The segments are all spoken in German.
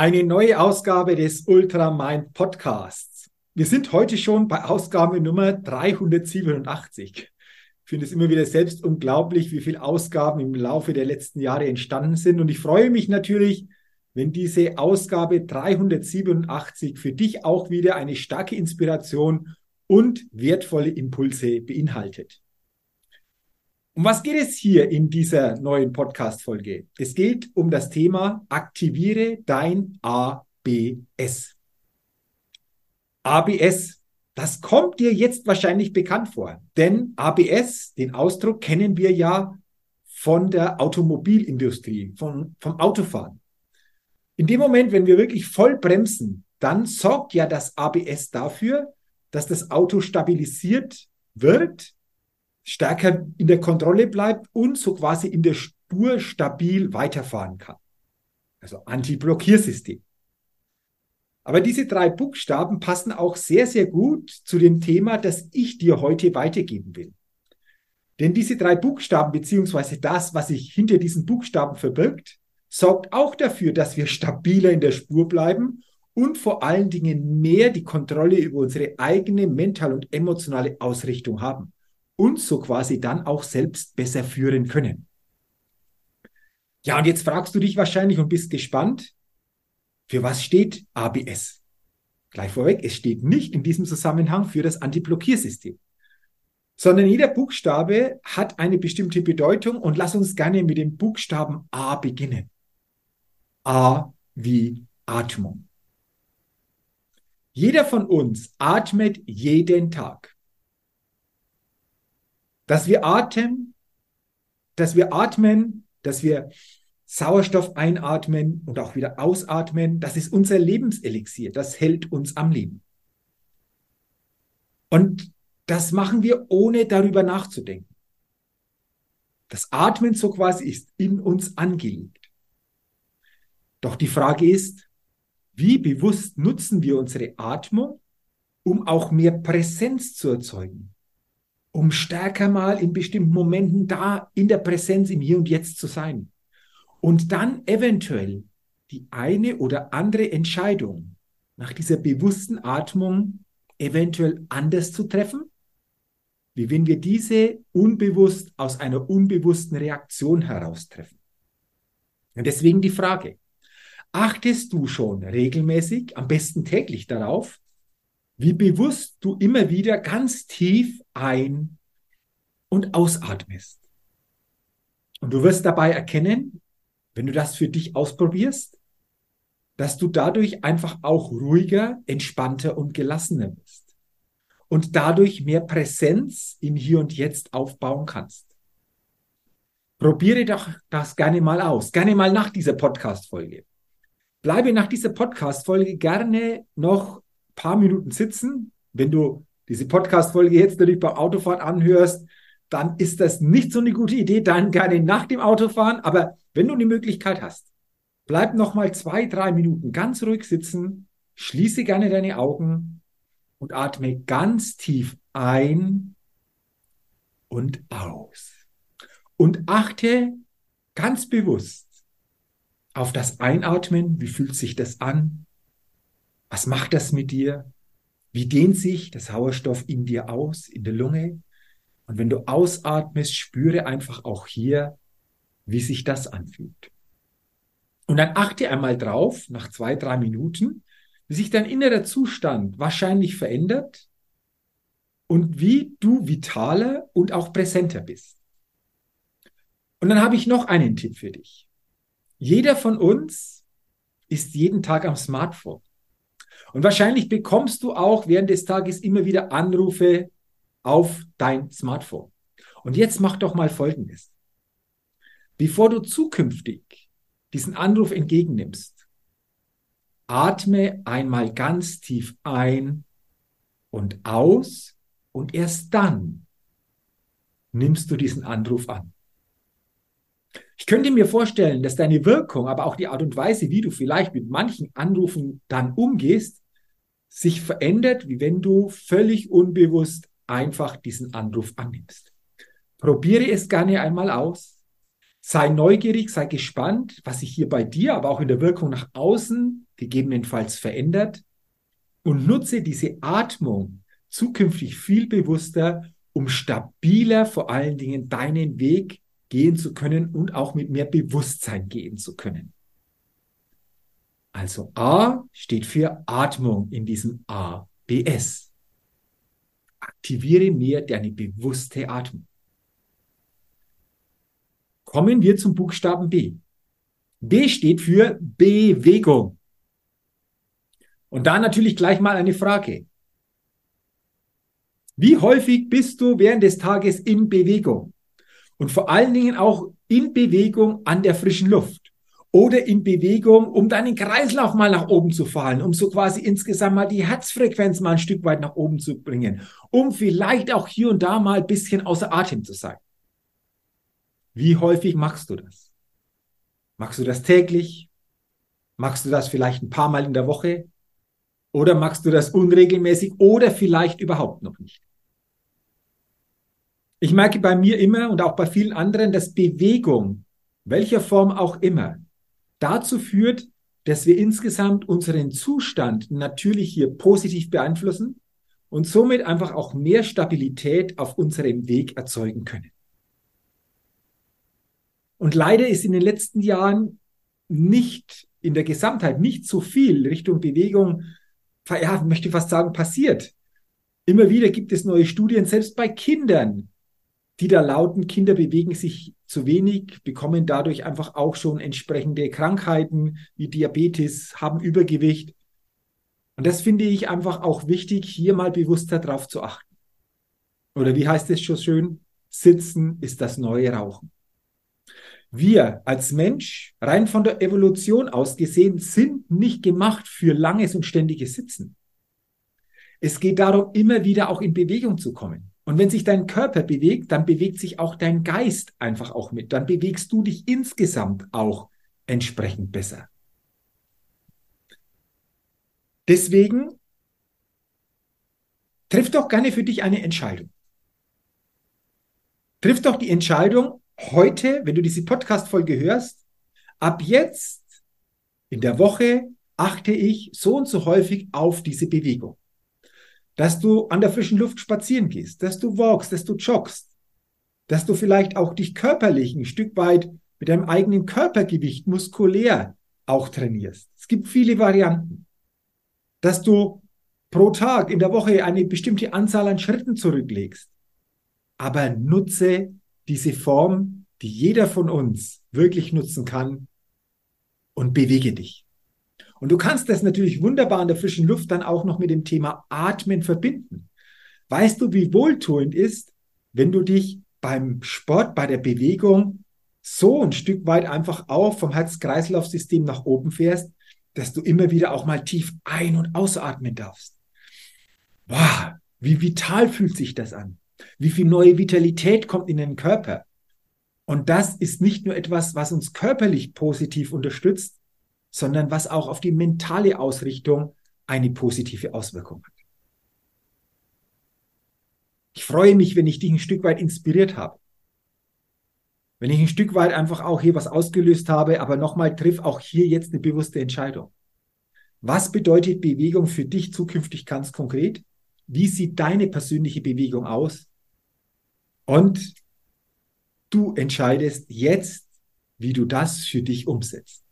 Eine neue Ausgabe des Ultra Mind Podcasts. Wir sind heute schon bei Ausgabe Nummer 387. Ich finde es immer wieder selbst unglaublich, wie viele Ausgaben im Laufe der letzten Jahre entstanden sind. Und ich freue mich natürlich, wenn diese Ausgabe 387 für dich auch wieder eine starke Inspiration und wertvolle Impulse beinhaltet. Um was geht es hier in dieser neuen Podcast-Folge? Es geht um das Thema Aktiviere dein ABS. ABS, das kommt dir jetzt wahrscheinlich bekannt vor, denn ABS, den Ausdruck kennen wir ja von der Automobilindustrie, von, vom Autofahren. In dem Moment, wenn wir wirklich voll bremsen, dann sorgt ja das ABS dafür, dass das Auto stabilisiert wird stärker in der Kontrolle bleibt und so quasi in der Spur stabil weiterfahren kann. Also Anti-Blockiersystem. Aber diese drei Buchstaben passen auch sehr, sehr gut zu dem Thema, das ich dir heute weitergeben will. Denn diese drei Buchstaben beziehungsweise das, was sich hinter diesen Buchstaben verbirgt, sorgt auch dafür, dass wir stabiler in der Spur bleiben und vor allen Dingen mehr die Kontrolle über unsere eigene mentale und emotionale Ausrichtung haben uns so quasi dann auch selbst besser führen können. Ja, und jetzt fragst du dich wahrscheinlich und bist gespannt, für was steht ABS? Gleich vorweg, es steht nicht in diesem Zusammenhang für das Antiblockiersystem, sondern jeder Buchstabe hat eine bestimmte Bedeutung und lass uns gerne mit dem Buchstaben A beginnen. A wie Atmung. Jeder von uns atmet jeden Tag dass wir atmen, dass wir atmen, dass wir Sauerstoff einatmen und auch wieder ausatmen, das ist unser Lebenselixier, das hält uns am Leben. Und das machen wir ohne darüber nachzudenken. Das Atmen so quasi ist in uns angelegt. Doch die Frage ist, wie bewusst nutzen wir unsere Atmung, um auch mehr Präsenz zu erzeugen, um stärker mal in bestimmten Momenten da in der Präsenz im Hier und Jetzt zu sein. Und dann eventuell die eine oder andere Entscheidung nach dieser bewussten Atmung eventuell anders zu treffen, wie wenn wir diese unbewusst aus einer unbewussten Reaktion heraus treffen. Und deswegen die Frage, achtest du schon regelmäßig, am besten täglich darauf, wie bewusst du immer wieder ganz tief ein- und ausatmest. Und du wirst dabei erkennen, wenn du das für dich ausprobierst, dass du dadurch einfach auch ruhiger, entspannter und gelassener bist. Und dadurch mehr Präsenz im Hier und Jetzt aufbauen kannst. Probiere doch das gerne mal aus, gerne mal nach dieser Podcast-Folge. Bleibe nach dieser Podcast-Folge gerne noch paar Minuten sitzen. Wenn du diese Podcast-Folge jetzt natürlich beim Autofahren anhörst, dann ist das nicht so eine gute Idee, dann gerne nach dem Autofahren. Aber wenn du die Möglichkeit hast, Bleib noch mal zwei, drei Minuten ganz ruhig sitzen, schließe gerne deine Augen und atme ganz tief ein und aus. Und achte ganz bewusst auf das Einatmen. Wie fühlt sich das an? Was macht das mit dir? Wie dehnt sich der Sauerstoff in dir aus, in der Lunge? Und wenn du ausatmest, spüre einfach auch hier, wie sich das anfühlt. Und dann achte einmal drauf, nach zwei, drei Minuten, wie sich dein innerer Zustand wahrscheinlich verändert und wie du vitaler und auch präsenter bist. Und dann habe ich noch einen Tipp für dich. Jeder von uns ist jeden Tag am Smartphone. Und wahrscheinlich bekommst du auch während des Tages immer wieder Anrufe auf dein Smartphone. Und jetzt mach doch mal Folgendes. Bevor du zukünftig diesen Anruf entgegennimmst, atme einmal ganz tief ein und aus und erst dann nimmst du diesen Anruf an. Ich könnte mir vorstellen, dass deine Wirkung, aber auch die Art und Weise, wie du vielleicht mit manchen Anrufen dann umgehst, sich verändert, wie wenn du völlig unbewusst einfach diesen Anruf annimmst. Probiere es gerne einmal aus. Sei neugierig, sei gespannt, was sich hier bei dir, aber auch in der Wirkung nach außen gegebenenfalls verändert und nutze diese Atmung zukünftig viel bewusster, um stabiler vor allen Dingen deinen Weg gehen zu können und auch mit mehr Bewusstsein gehen zu können. Also A steht für Atmung in diesem ABS. Aktiviere mehr deine bewusste Atmung. Kommen wir zum Buchstaben B. B steht für Bewegung. Und da natürlich gleich mal eine Frage. Wie häufig bist du während des Tages in Bewegung? Und vor allen Dingen auch in Bewegung an der frischen Luft oder in Bewegung, um deinen Kreislauf mal nach oben zu fahren, um so quasi insgesamt mal die Herzfrequenz mal ein Stück weit nach oben zu bringen, um vielleicht auch hier und da mal ein bisschen außer Atem zu sein. Wie häufig machst du das? Machst du das täglich? Machst du das vielleicht ein paar Mal in der Woche? Oder machst du das unregelmäßig oder vielleicht überhaupt noch nicht? Ich merke bei mir immer und auch bei vielen anderen, dass Bewegung, welcher Form auch immer, dazu führt, dass wir insgesamt unseren Zustand natürlich hier positiv beeinflussen und somit einfach auch mehr Stabilität auf unserem Weg erzeugen können. Und leider ist in den letzten Jahren nicht in der Gesamtheit nicht so viel Richtung Bewegung, ja, möchte fast sagen, passiert. Immer wieder gibt es neue Studien, selbst bei Kindern, die da lauten, Kinder bewegen sich zu wenig, bekommen dadurch einfach auch schon entsprechende Krankheiten wie Diabetes, haben Übergewicht. Und das finde ich einfach auch wichtig, hier mal bewusster drauf zu achten. Oder wie heißt es schon schön? Sitzen ist das neue Rauchen. Wir als Mensch, rein von der Evolution aus gesehen, sind nicht gemacht für langes und ständiges Sitzen. Es geht darum, immer wieder auch in Bewegung zu kommen. Und wenn sich dein Körper bewegt, dann bewegt sich auch dein Geist einfach auch mit. Dann bewegst du dich insgesamt auch entsprechend besser. Deswegen triff doch gerne für dich eine Entscheidung. Triff doch die Entscheidung, heute, wenn du diese Podcast-Folge hörst, ab jetzt in der Woche achte ich so und so häufig auf diese Bewegung. Dass du an der frischen Luft spazieren gehst, dass du walkst, dass du joggst, dass du vielleicht auch dich körperlich ein Stück weit mit deinem eigenen Körpergewicht muskulär auch trainierst. Es gibt viele Varianten. Dass du pro Tag in der Woche eine bestimmte Anzahl an Schritten zurücklegst. Aber nutze diese Form, die jeder von uns wirklich nutzen kann und bewege dich. Und du kannst das natürlich wunderbar in der frischen Luft dann auch noch mit dem Thema Atmen verbinden. Weißt du, wie wohltuend ist, wenn du dich beim Sport, bei der Bewegung so ein Stück weit einfach auch vom Herz-Kreislauf-System nach oben fährst, dass du immer wieder auch mal tief ein- und ausatmen darfst. Wow, wie vital fühlt sich das an? Wie viel neue Vitalität kommt in den Körper? Und das ist nicht nur etwas, was uns körperlich positiv unterstützt, sondern was auch auf die mentale Ausrichtung eine positive Auswirkung hat. Ich freue mich, wenn ich dich ein Stück weit inspiriert habe. Wenn ich ein Stück weit einfach auch hier was ausgelöst habe, aber nochmal triff auch hier jetzt eine bewusste Entscheidung. Was bedeutet Bewegung für dich zukünftig ganz konkret? Wie sieht deine persönliche Bewegung aus? Und du entscheidest jetzt, wie du das für dich umsetzt.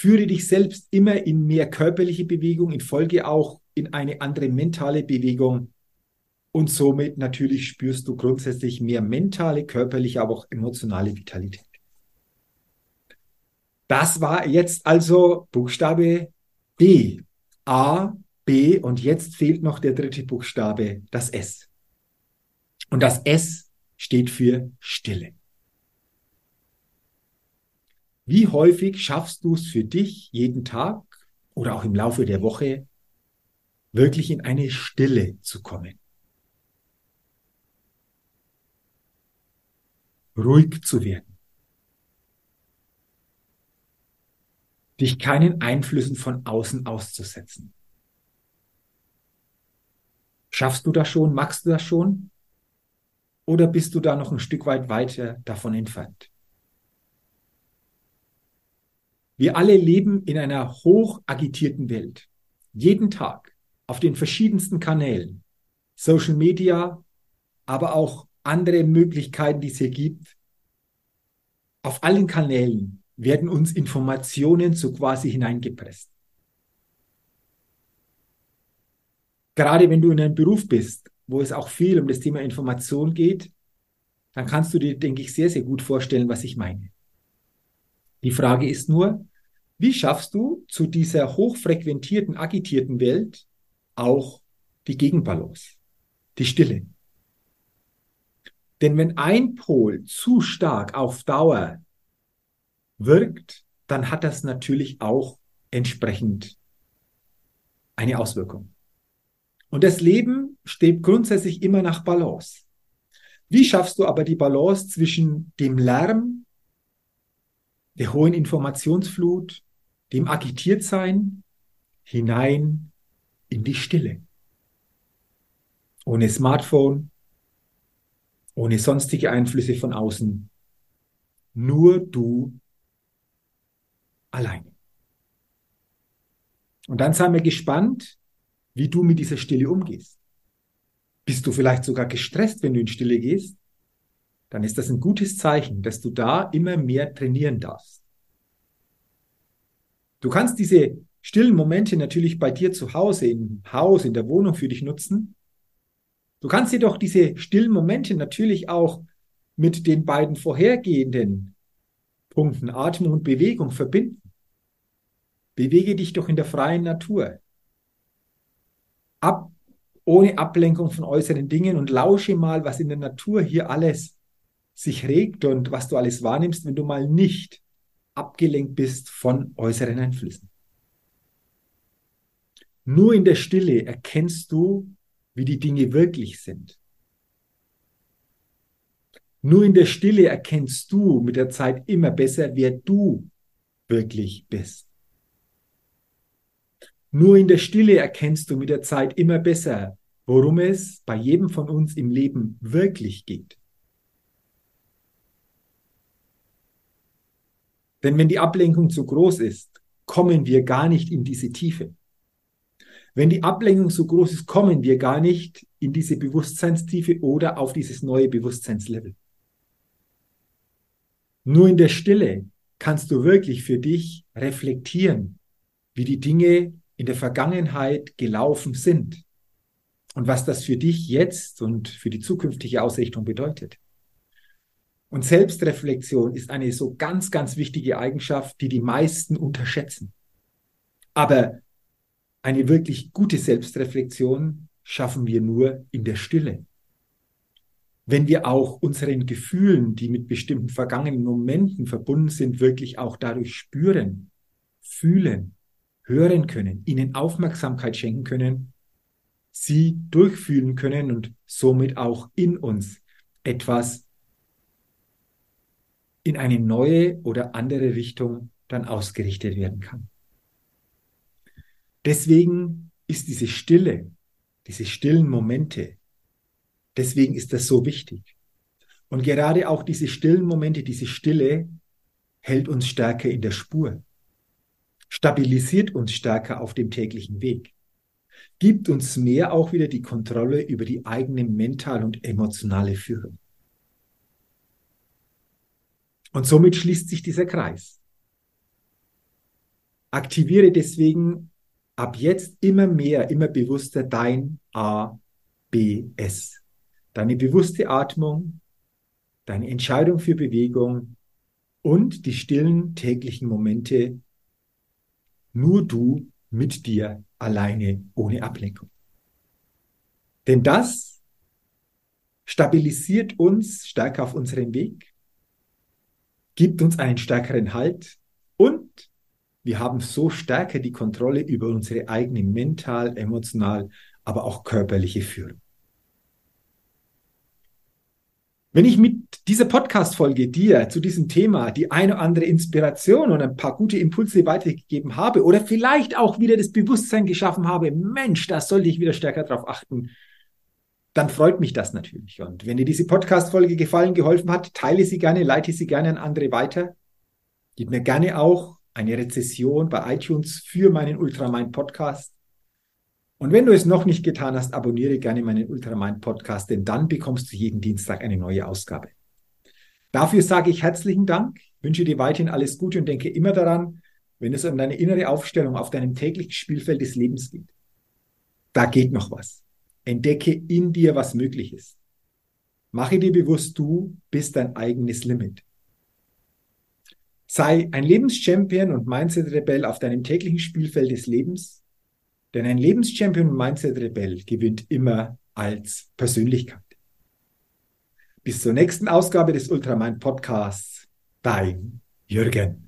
Führe dich selbst immer in mehr körperliche Bewegung, in Folge auch in eine andere mentale Bewegung. Und somit natürlich spürst du grundsätzlich mehr mentale, körperliche, aber auch emotionale Vitalität. Das war jetzt also Buchstabe B. A, B und jetzt fehlt noch der dritte Buchstabe, das S. Und das S steht für Stille. Wie häufig schaffst du es für dich jeden Tag oder auch im Laufe der Woche wirklich in eine Stille zu kommen? Ruhig zu werden. Dich keinen Einflüssen von außen auszusetzen. Schaffst du das schon? Magst du das schon? Oder bist du da noch ein Stück weit weiter davon entfernt? Wir alle leben in einer hoch agitierten Welt. Jeden Tag auf den verschiedensten Kanälen, Social Media, aber auch andere Möglichkeiten, die es hier gibt. Auf allen Kanälen werden uns Informationen so quasi hineingepresst. Gerade wenn du in einem Beruf bist, wo es auch viel um das Thema Information geht, dann kannst du dir, denke ich, sehr, sehr gut vorstellen, was ich meine. Die Frage ist nur, wie schaffst du zu dieser hochfrequentierten, agitierten Welt auch die Gegenbalance, die Stille? Denn wenn ein Pol zu stark auf Dauer wirkt, dann hat das natürlich auch entsprechend eine Auswirkung. Und das Leben steht grundsätzlich immer nach Balance. Wie schaffst du aber die Balance zwischen dem Lärm, der hohen Informationsflut, dem Agitiertsein hinein in die Stille. Ohne Smartphone, ohne sonstige Einflüsse von außen. Nur du alleine. Und dann seien wir gespannt, wie du mit dieser Stille umgehst. Bist du vielleicht sogar gestresst, wenn du in Stille gehst? Dann ist das ein gutes Zeichen, dass du da immer mehr trainieren darfst. Du kannst diese stillen Momente natürlich bei dir zu Hause, im Haus, in der Wohnung für dich nutzen. Du kannst jedoch diese stillen Momente natürlich auch mit den beiden vorhergehenden Punkten Atmung und Bewegung verbinden. Bewege dich doch in der freien Natur. Ab, ohne Ablenkung von äußeren Dingen und lausche mal, was in der Natur hier alles sich regt und was du alles wahrnimmst, wenn du mal nicht abgelenkt bist von äußeren Einflüssen. Nur in der Stille erkennst du, wie die Dinge wirklich sind. Nur in der Stille erkennst du mit der Zeit immer besser, wer du wirklich bist. Nur in der Stille erkennst du mit der Zeit immer besser, worum es bei jedem von uns im Leben wirklich geht. Denn wenn die Ablenkung zu groß ist, kommen wir gar nicht in diese Tiefe. Wenn die Ablenkung so groß ist, kommen wir gar nicht in diese Bewusstseinstiefe oder auf dieses neue Bewusstseinslevel. Nur in der Stille kannst du wirklich für dich reflektieren, wie die Dinge in der Vergangenheit gelaufen sind und was das für dich jetzt und für die zukünftige Ausrichtung bedeutet. Und Selbstreflexion ist eine so ganz, ganz wichtige Eigenschaft, die die meisten unterschätzen. Aber eine wirklich gute Selbstreflexion schaffen wir nur in der Stille. Wenn wir auch unseren Gefühlen, die mit bestimmten vergangenen Momenten verbunden sind, wirklich auch dadurch spüren, fühlen, hören können, ihnen Aufmerksamkeit schenken können, sie durchfühlen können und somit auch in uns etwas in eine neue oder andere Richtung dann ausgerichtet werden kann. Deswegen ist diese Stille, diese stillen Momente, deswegen ist das so wichtig. Und gerade auch diese stillen Momente, diese Stille hält uns stärker in der Spur, stabilisiert uns stärker auf dem täglichen Weg, gibt uns mehr auch wieder die Kontrolle über die eigene mentale und emotionale Führung. Und somit schließt sich dieser Kreis. Aktiviere deswegen ab jetzt immer mehr, immer bewusster dein ABS. Deine bewusste Atmung, deine Entscheidung für Bewegung und die stillen täglichen Momente nur du mit dir alleine ohne Ablenkung. Denn das stabilisiert uns stärker auf unserem Weg, gibt uns einen stärkeren Halt und wir haben so stärker die Kontrolle über unsere eigene mental, emotional, aber auch körperliche Führung. Wenn ich mit dieser Podcast-Folge dir zu diesem Thema die eine oder andere Inspiration und ein paar gute Impulse weitergegeben habe oder vielleicht auch wieder das Bewusstsein geschaffen habe, Mensch, da sollte ich wieder stärker drauf achten, dann freut mich das natürlich. Und wenn dir diese Podcast-Folge gefallen, geholfen hat, teile sie gerne, leite sie gerne an andere weiter. Gib mir gerne auch eine Rezession bei iTunes für meinen Ultramind Podcast. Und wenn du es noch nicht getan hast, abonniere gerne meinen Ultramind Podcast, denn dann bekommst du jeden Dienstag eine neue Ausgabe. Dafür sage ich herzlichen Dank, wünsche dir weiterhin alles Gute und denke immer daran, wenn es um deine innere Aufstellung auf deinem täglichen Spielfeld des Lebens geht. Da geht noch was. Entdecke in dir, was möglich ist. Mache dir bewusst, du bist dein eigenes Limit. Sei ein Lebenschampion und Mindset-Rebell auf deinem täglichen Spielfeld des Lebens, denn ein Lebenschampion und Mindset-Rebell gewinnt immer als Persönlichkeit. Bis zur nächsten Ausgabe des Ultramind Podcasts. Dein Jürgen.